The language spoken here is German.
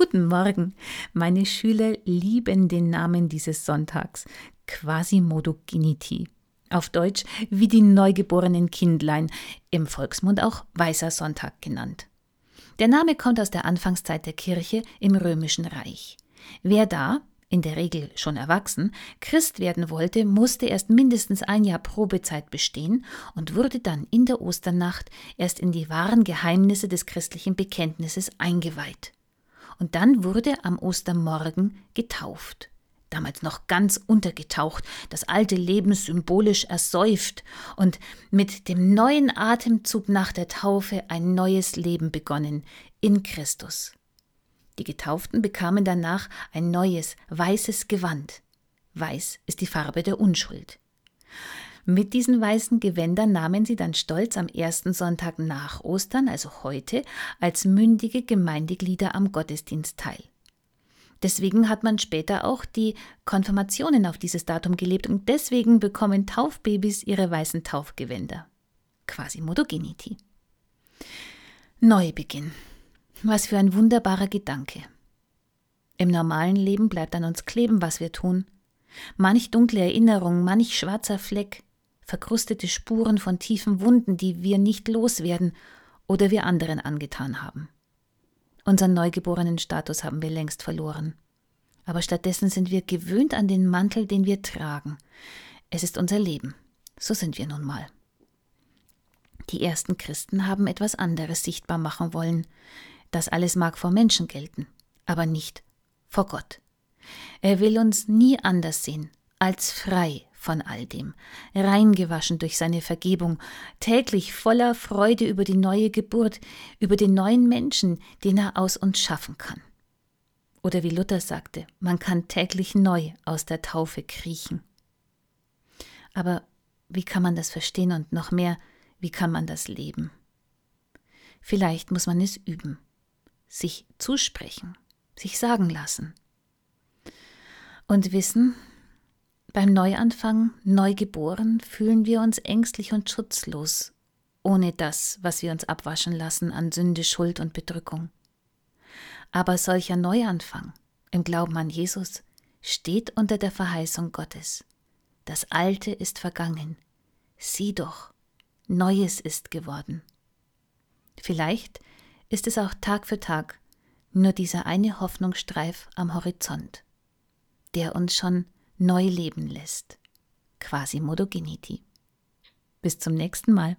Guten Morgen. Meine Schüler lieben den Namen dieses Sonntags, Quasimodoginity. Auf Deutsch wie die neugeborenen Kindlein, im Volksmund auch Weißer Sonntag genannt. Der Name kommt aus der Anfangszeit der Kirche im Römischen Reich. Wer da, in der Regel schon erwachsen, Christ werden wollte, musste erst mindestens ein Jahr Probezeit bestehen und wurde dann in der Osternacht erst in die wahren Geheimnisse des christlichen Bekenntnisses eingeweiht. Und dann wurde am Ostermorgen getauft. Damals noch ganz untergetaucht, das alte Leben symbolisch ersäuft und mit dem neuen Atemzug nach der Taufe ein neues Leben begonnen in Christus. Die Getauften bekamen danach ein neues, weißes Gewand. Weiß ist die Farbe der Unschuld. Mit diesen weißen Gewändern nahmen sie dann stolz am ersten Sonntag nach Ostern, also heute, als mündige Gemeindeglieder am Gottesdienst teil. Deswegen hat man später auch die Konfirmationen auf dieses Datum gelebt und deswegen bekommen Taufbabys ihre weißen Taufgewänder. Quasi Modogenity. Neubeginn. Was für ein wunderbarer Gedanke. Im normalen Leben bleibt an uns kleben, was wir tun. Manch dunkle Erinnerung, manch schwarzer Fleck, verkrustete Spuren von tiefen Wunden, die wir nicht loswerden oder wir anderen angetan haben. Unseren neugeborenen Status haben wir längst verloren. Aber stattdessen sind wir gewöhnt an den Mantel, den wir tragen. Es ist unser Leben. So sind wir nun mal. Die ersten Christen haben etwas anderes sichtbar machen wollen. Das alles mag vor Menschen gelten, aber nicht vor Gott. Er will uns nie anders sehen als frei von all dem, reingewaschen durch seine Vergebung, täglich voller Freude über die neue Geburt, über den neuen Menschen, den er aus uns schaffen kann. Oder wie Luther sagte, man kann täglich neu aus der Taufe kriechen. Aber wie kann man das verstehen und noch mehr, wie kann man das leben? Vielleicht muss man es üben sich zusprechen, sich sagen lassen. Und wissen, beim Neuanfang, neugeboren, fühlen wir uns ängstlich und schutzlos, ohne das, was wir uns abwaschen lassen an Sünde, Schuld und Bedrückung. Aber solcher Neuanfang im Glauben an Jesus steht unter der Verheißung Gottes. Das Alte ist vergangen. Sieh doch, Neues ist geworden. Vielleicht ist es auch Tag für Tag nur dieser eine Hoffnungsstreif am Horizont, der uns schon neu leben lässt. Quasi Modogenity. Bis zum nächsten Mal.